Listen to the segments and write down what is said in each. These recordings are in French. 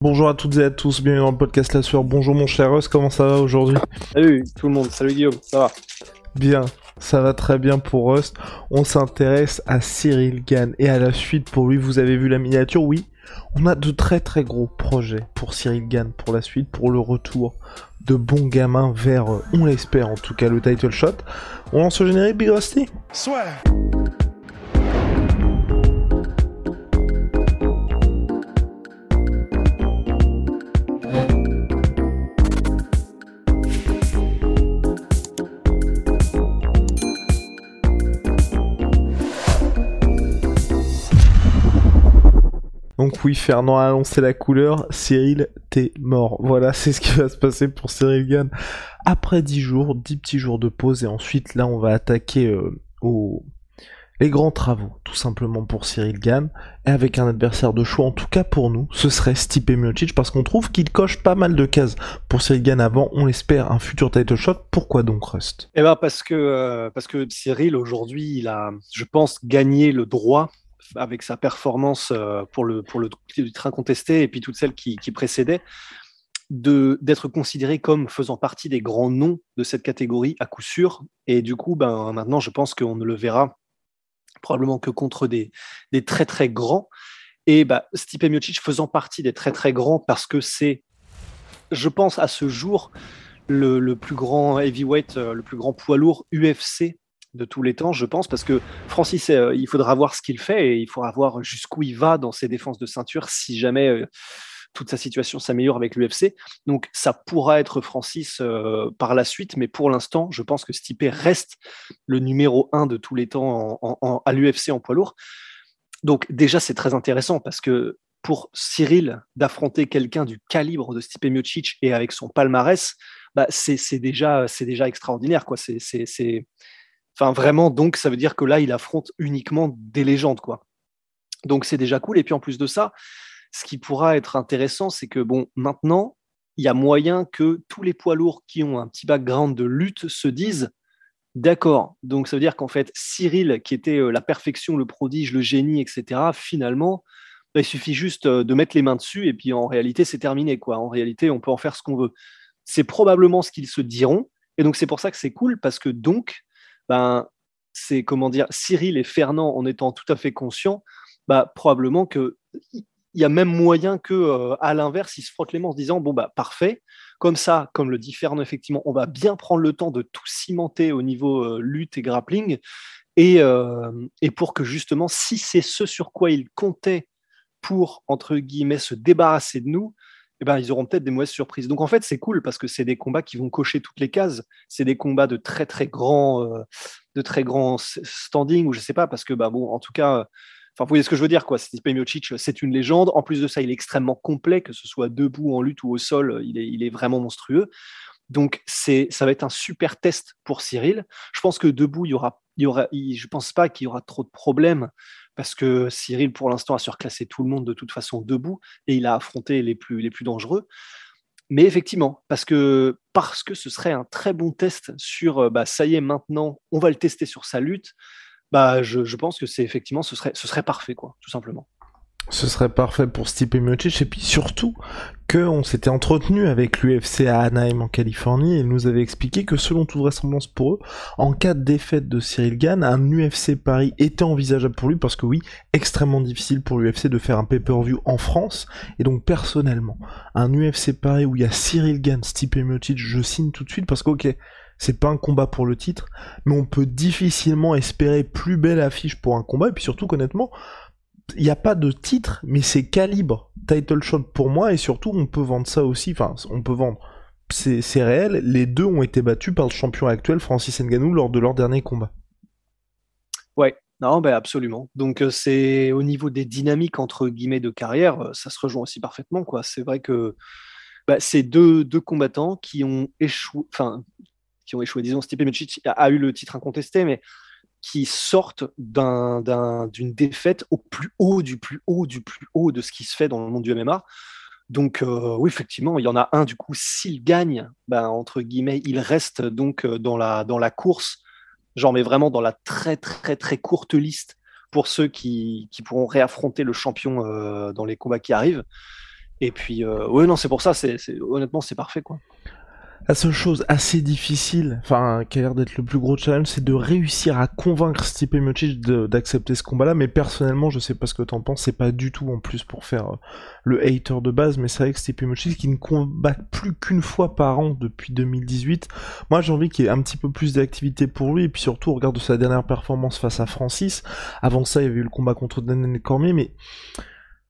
Bonjour à toutes et à tous, bienvenue dans le podcast La Sueur. Bonjour mon cher Russ, comment ça va aujourd'hui Salut tout le monde, salut Guillaume, ça va Bien, ça va très bien pour Rust. On s'intéresse à Cyril Gann et à la suite pour lui. Vous avez vu la miniature, oui. On a de très très gros projets pour Cyril Gann pour la suite, pour le retour de bons gamins vers, euh, on l'espère en tout cas, le title shot. On lance le générique Big Rusty? Donc oui, Fernand a annoncé la couleur, Cyril, t'es mort. Voilà, c'est ce qui va se passer pour Cyril Gann. Après 10 jours, 10 petits jours de pause, et ensuite là on va attaquer euh, au... les grands travaux, tout simplement pour Cyril Gann, et avec un adversaire de choix, en tout cas pour nous, ce serait Stipe Miocic, parce qu'on trouve qu'il coche pas mal de cases pour Cyril Gann avant, on l'espère, un futur title shot. Pourquoi donc Rust? Eh ben parce que, euh, parce que Cyril aujourd'hui, il a, je pense, gagné le droit avec sa performance euh, pour le, pour le train contesté et puis toutes celles qui, qui précédaient, d'être considéré comme faisant partie des grands noms de cette catégorie à coup sûr. Et du coup, ben, maintenant, je pense qu'on ne le verra probablement que contre des, des très très grands. Et bah, Stipe Miocic faisant partie des très très grands parce que c'est, je pense, à ce jour, le, le plus grand heavyweight, euh, le plus grand poids lourd UFC de tous les temps, je pense, parce que Francis, euh, il faudra voir ce qu'il fait et il faudra voir jusqu'où il va dans ses défenses de ceinture si jamais euh, toute sa situation s'améliore avec l'UFC. Donc ça pourra être Francis euh, par la suite, mais pour l'instant, je pense que Stipe reste le numéro un de tous les temps à l'UFC en poids lourd. Donc déjà, c'est très intéressant parce que pour Cyril d'affronter quelqu'un du calibre de Stipe Miocic et avec son palmarès, bah, c'est déjà, déjà extraordinaire. quoi. C'est- Enfin, vraiment, donc, ça veut dire que là, il affronte uniquement des légendes, quoi. Donc, c'est déjà cool. Et puis, en plus de ça, ce qui pourra être intéressant, c'est que, bon, maintenant, il y a moyen que tous les poids lourds qui ont un petit background de lutte se disent d'accord. Donc, ça veut dire qu'en fait, Cyril, qui était euh, la perfection, le prodige, le génie, etc., finalement, bah, il suffit juste euh, de mettre les mains dessus et puis en réalité, c'est terminé, quoi. En réalité, on peut en faire ce qu'on veut. C'est probablement ce qu'ils se diront. Et donc, c'est pour ça que c'est cool parce que donc, ben, c'est comment dire, Cyril et Fernand, en étant tout à fait conscients, bah, probablement que il y a même moyen que, euh, à l'inverse, ils se frottent les mains en se disant bon bah parfait, comme ça, comme le dit Fernand effectivement, on va bien prendre le temps de tout cimenter au niveau euh, lutte et grappling, et, euh, et pour que justement, si c'est ce sur quoi ils comptaient pour entre guillemets se débarrasser de nous, eh ben, ils auront peut-être des mauvaises surprises. Donc en fait, c'est cool parce que c'est des combats qui vont cocher toutes les cases. C'est des combats de très très grands, euh, de très grands standing ou je sais pas parce que bah bon, en tout cas, vous voyez ce que je veux dire quoi. Stipe Miocic, c'est une légende. En plus de ça, il est extrêmement complet, que ce soit debout, en lutte ou au sol, il est, il est vraiment monstrueux. Donc c'est, ça va être un super test pour Cyril. Je pense que debout, il y aura, il y aura, je pense pas qu'il y aura trop de problèmes parce que Cyril, pour l'instant, a surclassé tout le monde de toute façon debout et il a affronté les plus, dangereux. Mais effectivement, parce que, ce serait un très bon test sur, euh, bah, ça y est, maintenant, on va le tester sur sa lutte, bah, je, je pense que c'est effectivement, ce serait, ce serait parfait, quoi, tout simplement. Ce serait parfait pour Stipe Miocic. Et puis surtout que on s'était entretenu avec l'UFC à Anaheim en Californie et nous avait expliqué que selon toute vraisemblance pour eux, en cas de défaite de Cyril Gann, un UFC Paris était envisageable pour lui parce que oui, extrêmement difficile pour l'UFC de faire un pay-per-view en France. Et donc personnellement, un UFC Paris où il y a Cyril Gann, Stipe Miocic, je signe tout de suite parce que ok, c'est pas un combat pour le titre, mais on peut difficilement espérer plus belle affiche pour un combat. Et puis surtout honnêtement, il n'y a pas de titre, mais c'est calibre title shot pour moi, et surtout on peut vendre ça aussi, enfin on peut vendre, c'est réel, les deux ont été battus par le champion actuel Francis Ngannou lors de leur dernier combat. Ouais, Non, ben absolument. Donc c'est au niveau des dynamiques entre guillemets de carrière, ça se rejoint aussi parfaitement. Quoi. C'est vrai que bah, c'est deux, deux, combattants qui ont échoué, enfin qui ont échoué. Disons, Stipe Miocic a, eu le titre incontesté, mais qui sortent d'une défaite au plus haut du plus haut du plus haut de ce qui se fait dans le monde du MMA. Donc oui, effectivement, il y en a un du coup, s'il gagne, ben, entre guillemets, il reste donc dans la, dans la course genre mais vraiment dans la très très très courte liste pour ceux qui, pourront réaffronter le champion euh, dans les combats qui arrivent. Et puis, euh, ouais, non, c'est pour ça, c'est, honnêtement, c'est parfait. La seule chose assez difficile, enfin, qui a l'air d'être le plus gros challenge, c'est de réussir à convaincre Stipe Miocic d'accepter ce combat-là. Mais personnellement, je sais pas ce que t'en penses, c'est pas du tout en plus pour faire euh, le hater de base, mais c'est vrai que Stipe Miocic qui ne combat plus qu'une fois par an depuis 2018. Moi, j'ai envie qu'il y ait un petit peu plus d'activité pour lui, et puis surtout, on regarde sa dernière performance face à Francis. Avant ça, il y avait eu le combat contre Daniel Cormier, mais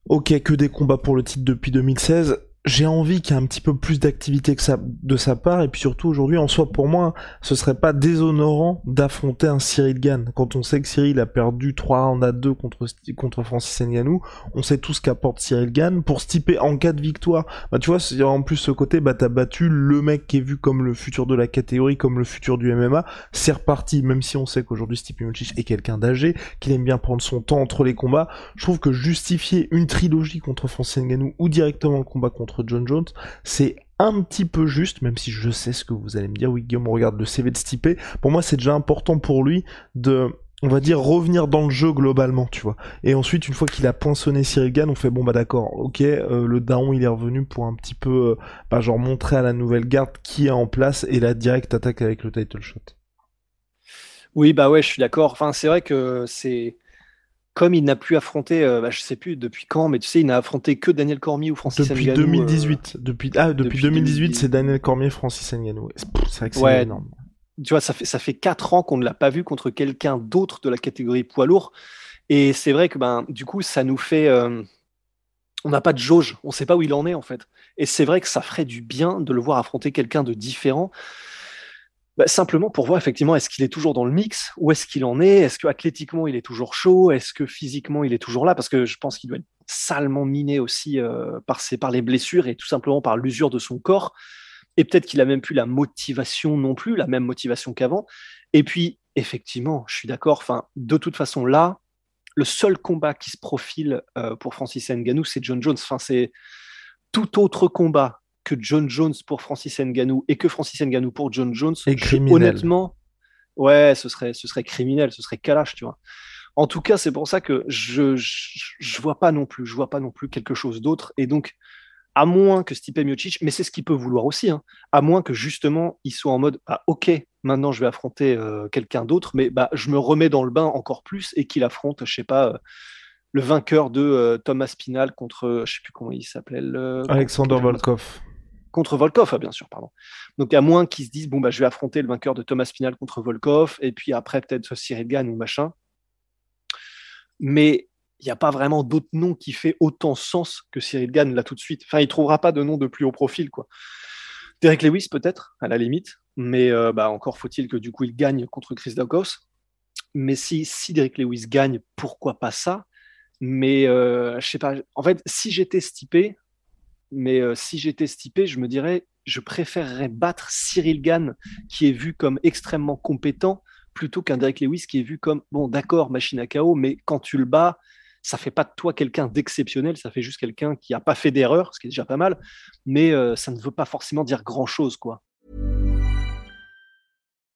ok, que des combats pour le titre depuis 2016 j'ai envie qu'il y ait un petit peu plus d'activité que ça de sa part. Et puis surtout aujourd'hui en soi pour moi ce serait pas déshonorant d'affronter un Cyril Gann. Quand on sait que Cyril a perdu 3 rounds à 2 contre contre Francis Ngannou on sait tout ce qu'apporte Cyril Gann. Pour stiper en cas de victoire bah tu vois en plus ce côté bah t'as battu le mec qui est vu comme le futur de la catégorie comme le futur du MMA c'est reparti même si on sait qu'aujourd'hui Stipe Miocic est quelqu'un d'âgé qu'il aime bien prendre son temps entre les combats. Je trouve que justifier une trilogie contre Francis Ngannou ou directement le combat contre John Jones, c'est un petit peu juste, même si je sais ce que vous allez me dire, oui Guillaume, on regarde le CV de Stipe, pour moi c'est déjà important pour lui de, on va dire, revenir dans le jeu globalement, tu vois. Et ensuite, une fois qu'il a poinçonné Cyril on fait, bon bah d'accord, ok, euh, le daron il est revenu pour un petit peu, euh, bah, genre montrer à la nouvelle garde qui est en place, et la direct attaque avec le title shot. Oui, bah ouais, je suis d'accord. Enfin, c'est vrai que c'est comme il n'a plus affronté, euh, bah, je sais plus depuis quand, mais tu sais, il n'a affronté que Daniel Cormier ou Francis depuis 2018. Euh, depuis ah depuis, 2018, c'est Daniel Cormier, Francis Ngannou. C'est vrai que c'est énorme. Tu vois, ça fait ça fait quatre ans qu'on ne l'a pas vu contre quelqu'un d'autre de la catégorie poids lourd, et c'est vrai que ben du coup, ça nous fait euh, on n'a pas de jauge, on ne sait pas où il en est en fait. Et c'est vrai que ça ferait du bien de le voir affronter quelqu'un de différent. Bah, simplement pour voir effectivement est-ce qu'il est toujours dans le mix, où est-ce qu'il en est, est-ce que athlétiquement il est toujours chaud, est-ce que physiquement il est toujours là, parce que je pense qu'il doit être salement miné aussi euh, par, par les blessures et tout simplement par l'usure de son corps. Et peut-être qu'il a même plus la motivation non plus, la même motivation qu'avant. Et puis effectivement, je suis d'accord. De toute façon là, le seul combat qui se profile euh, pour Francis Ngannou, c'est John Jones. C'est tout autre combat que John Jones pour Francis Ngannou et que Francis Ngannou pour John Jones, honnêtement, ouais, ce serait, ce serait criminel, ce serait calache, tu vois. En tout cas, c'est pour ça que je, je, vois pas non plus, je vois pas non plus quelque chose d'autre. Et donc, à moins que Stipe Miocic, mais c'est ce qu'il peut vouloir aussi, hein, à moins que justement il soit en mode, ah, ok, maintenant je vais affronter euh, quelqu'un d'autre, mais bah, je me remets dans le bain encore plus et qu'il affronte, je sais pas. Euh, le vainqueur de euh, Thomas Pinal contre, je sais plus comment il s'appelait. Alexander Volkov contre Volkov, hein, bien sûr, pardon. Donc, à moins qu'ils se disent, bon, bah, je vais affronter le vainqueur de Thomas Pinal contre Volkov, et puis après, peut-être Cyril Gann ou machin. Mais il n'y a pas vraiment d'autre nom qui fait autant sens que Cyril Gann là tout de suite. Enfin, il trouvera pas de nom de plus haut profil, quoi. Derek Lewis, peut-être, à la limite, mais euh, bah, encore faut-il que du coup, il gagne contre Chris Daukaus. Mais si, si Derek Lewis gagne, pourquoi pas ça? Mais euh, je sais pas. En fait, si j'étais stipé, mais euh, si j'étais stipé, je me dirais, je préférerais battre Cyril Gann, qui est vu comme extrêmement compétent, plutôt qu'un Derek Lewis qui est vu comme, bon, d'accord, machine à chaos, mais quand tu le bats, ça fait pas de toi quelqu'un d'exceptionnel, ça fait juste quelqu'un qui a pas fait d'erreur, ce qui est déjà pas mal, mais euh, ça ne veut pas forcément dire grand-chose, quoi.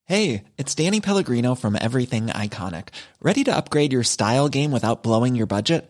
Hey, it's Danny Pellegrino from Everything Iconic. Ready to upgrade your style game without blowing your budget?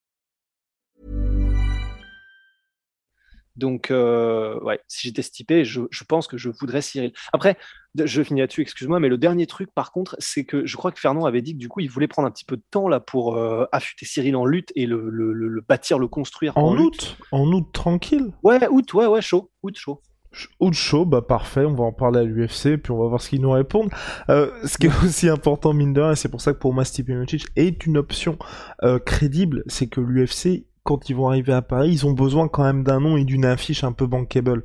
Donc, ouais, si j'étais stipé, je, je, pense que je voudrais Cyril. Après, je finis là-dessus, excuse-moi, mais le dernier truc, par contre, c'est que je crois que Fernand avait dit que du coup, il voulait prendre un petit peu de temps là pour affûter Cyril en lutte et le, le, le, bâtir, le construire. En, août? En août, tranquille? Ouais, août, ouais, ouais, chaud. Août, chaud. Ou chaud, bah parfait, on va en parler à l'UFC, puis on va voir ce qu'ils nous répondent. Euh, ce qui est aussi important, mine de rien, et c'est pour ça que pour moi Stipe Miocic est une option euh, crédible, c'est que l'UFC, quand ils vont arriver à Paris, ils ont besoin quand même d'un nom et d'une affiche un peu bankable.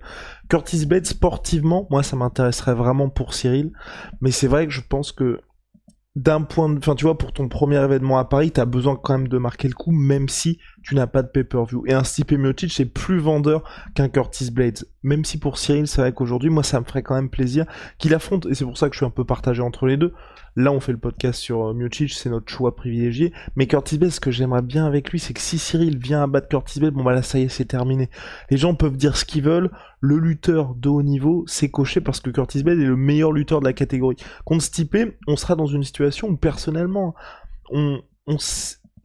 Curtis Blade, sportivement, moi ça m'intéresserait vraiment pour Cyril, mais c'est vrai que je pense que d'un point de... Enfin, tu vois, pour ton premier événement à Paris, t'as besoin quand même de marquer le coup, même si tu n'as pas de pay-per-view. Et un Stipe Miocic, c'est plus vendeur qu'un Curtis Blades. Même si pour Cyril, c'est vrai qu'aujourd'hui, moi, ça me ferait quand même plaisir qu'il affronte, et c'est pour ça que je suis un peu partagé entre les deux. Là, on fait le podcast sur euh, Miocic, c'est notre choix privilégié. Mais Curtis Blades, ce que j'aimerais bien avec lui, c'est que si Cyril vient à battre Curtis Blades, bon bah là, ça y est, c'est terminé. Les gens peuvent dire ce qu'ils veulent, le lutteur de haut niveau, c'est coché parce que Curtis Blade est le meilleur lutteur de la catégorie. Contre Stipe, on sera dans une situation où personnellement, on, on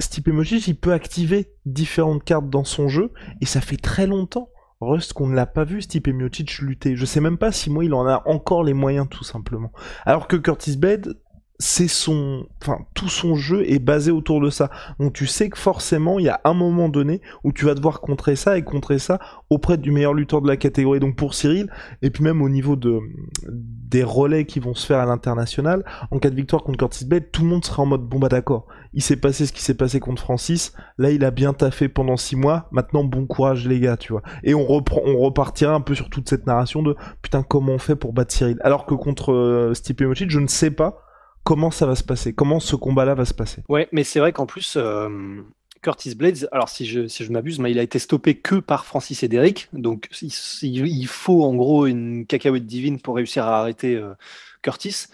Stipe Miocic, il peut activer différentes cartes dans son jeu, et ça fait très longtemps Rust qu'on ne l'a pas vu Stipe Miocic lutter. Je sais même pas si moi il en a encore les moyens tout simplement. Alors que Curtis Blade, c'est son, enfin tout son jeu est basé autour de ça. Donc tu sais que forcément il y a un moment donné où tu vas devoir contrer ça et contrer ça auprès du meilleur lutteur de la catégorie. Donc pour Cyril et puis même au niveau de des relais qui vont se faire à l'international, en cas de victoire contre Curtis Blade, tout le monde sera en mode bon bah d'accord. Il s'est passé ce qui s'est passé contre Francis. Là il a bien taffé pendant six mois. Maintenant bon courage les gars, tu vois. Et on reprend, on repartira un peu sur toute cette narration de putain comment on fait pour battre Cyril? Alors que contre euh, Stipe je ne sais pas comment ça va se passer, comment ce combat-là va se passer. Ouais, mais c'est vrai qu'en plus, euh, Curtis Blades, alors si je, si je m'abuse, mais il a été stoppé que par Francis et Derrick, donc il, faut en gros une cacahuète divine pour réussir à arrêter euh, Curtis.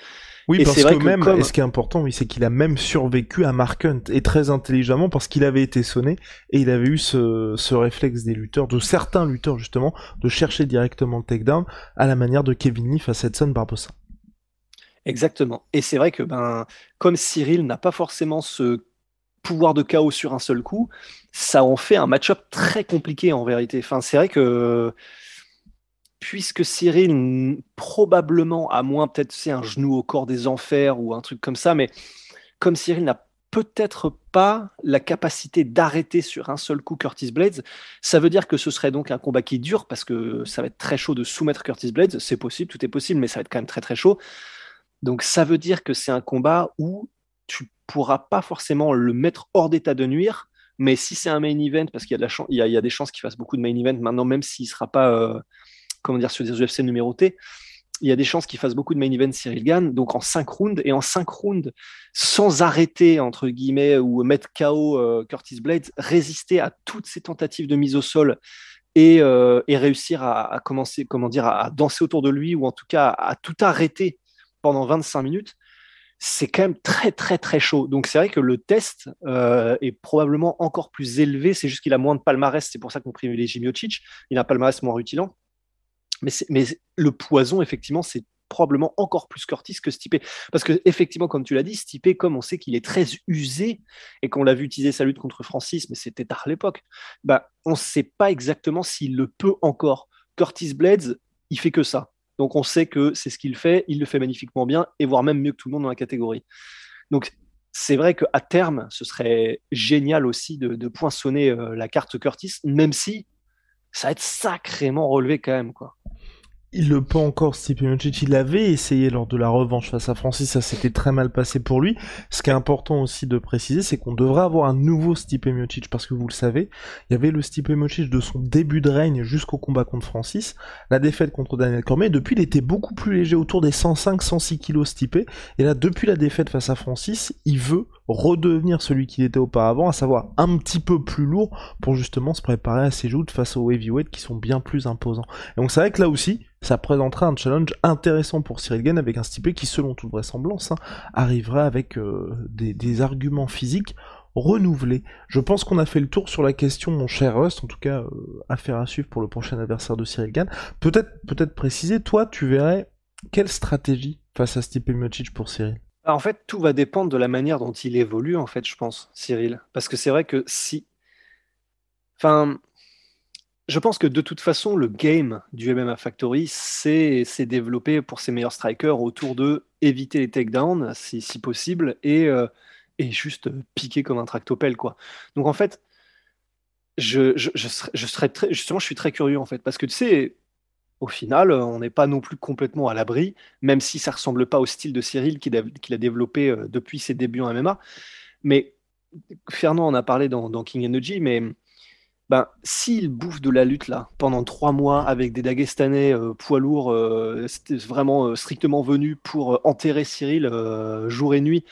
Oui, parce que, même, et ce qui est important, oui, c'est qu'il a même survécu à Mark Hunt, et très intelligemment, parce qu'il avait été sonné, et il avait eu ce, ce réflexe des lutteurs, de certains lutteurs justement, de chercher directement le takedown, à la manière de Kevin Lee face à Edson Barbosa. Exactement. Et c'est vrai que ben, comme Cyril n'a pas forcément ce pouvoir de chaos sur un seul coup, ça en fait un match-up très compliqué en vérité. Enfin, c'est vrai que puisque Cyril probablement, à moins peut-être c'est un genou au corps des enfers ou un truc comme ça, mais comme Cyril n'a peut-être pas la capacité d'arrêter sur un seul coup Curtis Blades. Ça veut dire que ce serait donc un combat qui dure parce que ça va être très chaud de soumettre Curtis Blades. C'est possible, tout est possible, mais ça va être quand même très très chaud. Donc ça veut dire que c'est un combat où tu pourras pas forcément le mettre hors d'état de nuire, mais si c'est un main event, parce qu'il y, a des chances qu'il fasse beaucoup de main event maintenant, même s'il ne sera pas euh, sur des UFC numérotés, il y a des chances qu'il fasse beaucoup de main event Cyril Gann, donc en 5 rounds, et en 5 rounds, sans arrêter, entre guillemets, ou mettre KO euh, Curtis Blades, résister à toutes ces tentatives de mise au sol et, euh, réussir à, commencer, comment dire, à, danser autour de lui, ou en tout cas à tout arrêter pendant 25 minutes, c'est quand même très très très chaud. Donc c'est vrai que le test euh, est probablement encore plus élevé. C'est juste qu'il a moins de palmarès. C'est pour ça qu'on privilégie Miocic. Il a un palmarès moins rutilant. Mais, mais le poison, effectivement, c'est probablement encore plus Curtis que Stipe. Parce que, effectivement, comme tu l'as dit, Stipe, comme on sait qu'il est très usé et qu'on l'a vu utiliser sa lutte contre Francis, mais c'était tard l'époque, bah, on ne sait pas exactement s'il le peut encore. Curtis Blades, il fait que ça. Donc on sait que c'est ce qu'il fait, il le fait magnifiquement bien, et voire même mieux que tout le monde dans la catégorie. Donc c'est vrai qu'à terme, ce serait génial aussi de, poinçonner euh, la carte Curtis, même si ça va être sacrément relevé quand même. quoi il le peut encore, Stipe Miocic. Il avait essayé lors de la revanche face à Francis, ça s'était très mal passé pour lui. Ce qui est important aussi de préciser, c'est qu'on devrait avoir un nouveau Stipe Miocic, parce que vous le savez, il y avait le Stipe Miocic de son début de règne jusqu'au combat contre Francis, la défaite contre Daniel Cormier. Depuis, il était beaucoup plus léger, autour des 105-106 kilos Stipe. Et là, depuis la défaite face à Francis, il veut redevenir celui qu'il était auparavant, à savoir un petit peu plus lourd pour justement se préparer à ses joutes face aux heavyweights qui sont bien plus imposants. Et donc c'est vrai que là aussi, ça présentera un challenge intéressant pour Cyril Gann avec un stipé qui, selon toute vraisemblance, hein, arrivera avec euh, des, arguments physiques renouvelés. Je pense qu'on a fait le tour sur la question, mon cher Rust, en tout cas, euh, affaire à suivre pour le prochain adversaire de Cyril Gann. Peut-être peut-être préciser, toi, tu verrais quelle stratégie face à Stipe Miocic pour Cyril? En fait, tout va dépendre de la manière dont il évolue, en fait, je pense, Cyril. Parce que c'est vrai que si. Enfin, je pense que de toute façon, le game du MMA Factory s'est développé pour ses meilleurs strikers autour de éviter les takedowns, si, si possible, et, euh, et juste piquer comme un tractopelle. Quoi. Donc en fait, je, je, je, serais, je serais très, justement, je suis très curieux en fait, parce que tu sais, au final, on n'est pas non plus complètement à l'abri, même si ça ressemble pas au style de Cyril qu'il a, a, développé euh, depuis ses débuts en MMA. Mais Fernand en a parlé dans, dans King Energy, mais ben, s'il bouffe de la lutte là pendant trois mois avec des Dagestanais euh, poids lourds, euh, vraiment euh, strictement venus pour enterrer Cyril jour et nuit,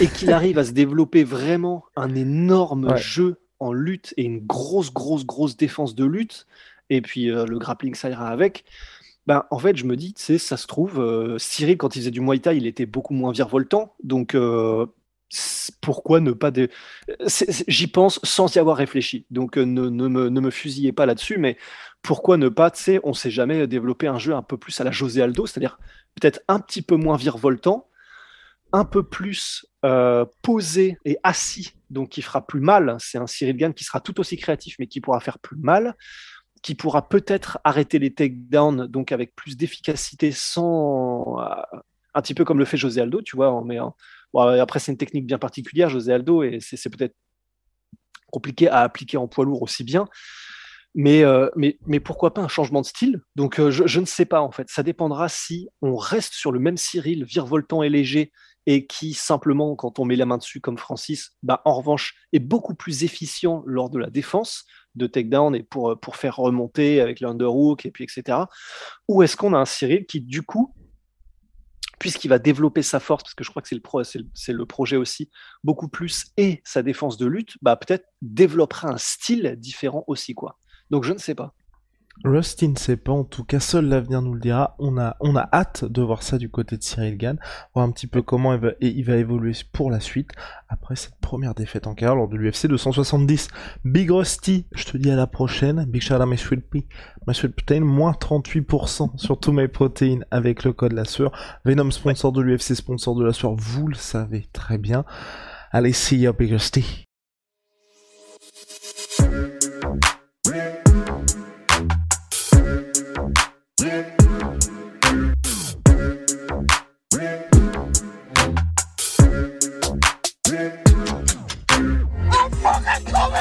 et qu'il arrive à se développer vraiment un énorme jeu en lutte et une grosse, grosse, grosse défense de lutte, et puis le grappling ça ira avec. Ben, en fait, je me dis, tu ça se trouve, Cyril, quand il faisait du Muay Thai, il était beaucoup moins virevoltant. Donc, pourquoi ne pas. J'y pense sans y avoir réfléchi. Donc euh, ne, me, fusillez pas là-dessus, mais pourquoi ne pas, tu sais, on sait jamais, développer un jeu un peu plus à la José Aldo, c'est-à-dire peut-être un petit peu moins virevoltant, un peu plus euh, posé et assis, donc qui fera plus mal. C'est un Cyril Gann qui sera tout aussi créatif, mais qui pourra faire plus mal qui pourra peut-être arrêter les takedowns donc avec plus d'efficacité sans euh, un petit peu comme le fait José Aldo, tu vois, en, mais après, c'est une technique bien particulière, José Aldo, et c'est peut-être compliqué à appliquer en poids lourd aussi bien. Mais, euh, mais, pourquoi pas un changement de style? Donc, euh, je, ne sais pas, en fait. Ça dépendra si on reste sur le même Cyril, virevoltant et léger, et qui, simplement, quand on met la main dessus, comme Francis, bah, en revanche, est beaucoup plus efficient lors de la défense de takedown et pour, pour faire remonter avec l'underhook, et puis etc. Ou est-ce qu'on a un Cyril qui, du coup, puisqu'il va développer sa force, parce que je crois que c'est le, pro, le, projet aussi, beaucoup plus, et sa défense de lutte, bah, peut-être développera un style différent aussi. quoi. Donc je ne sais pas. Rusty ne sait pas, en tout cas, seul l'avenir nous le dira. On a, on a hâte de voir ça du côté de Cyril Gann, voir un petit peu comment il va, il va évoluer pour la suite après cette première défaite en carrière lors de l'UFC 270. Big Rusty, je te dis à la prochaine. Big shout out my sweet pea, my sweet protein, moins 38% sur tous mes protéines avec le code la sueur. Venom sponsor de l'UFC, sponsor de la sueur, vous le savez très bien. Allez, see ya, Big Rusty.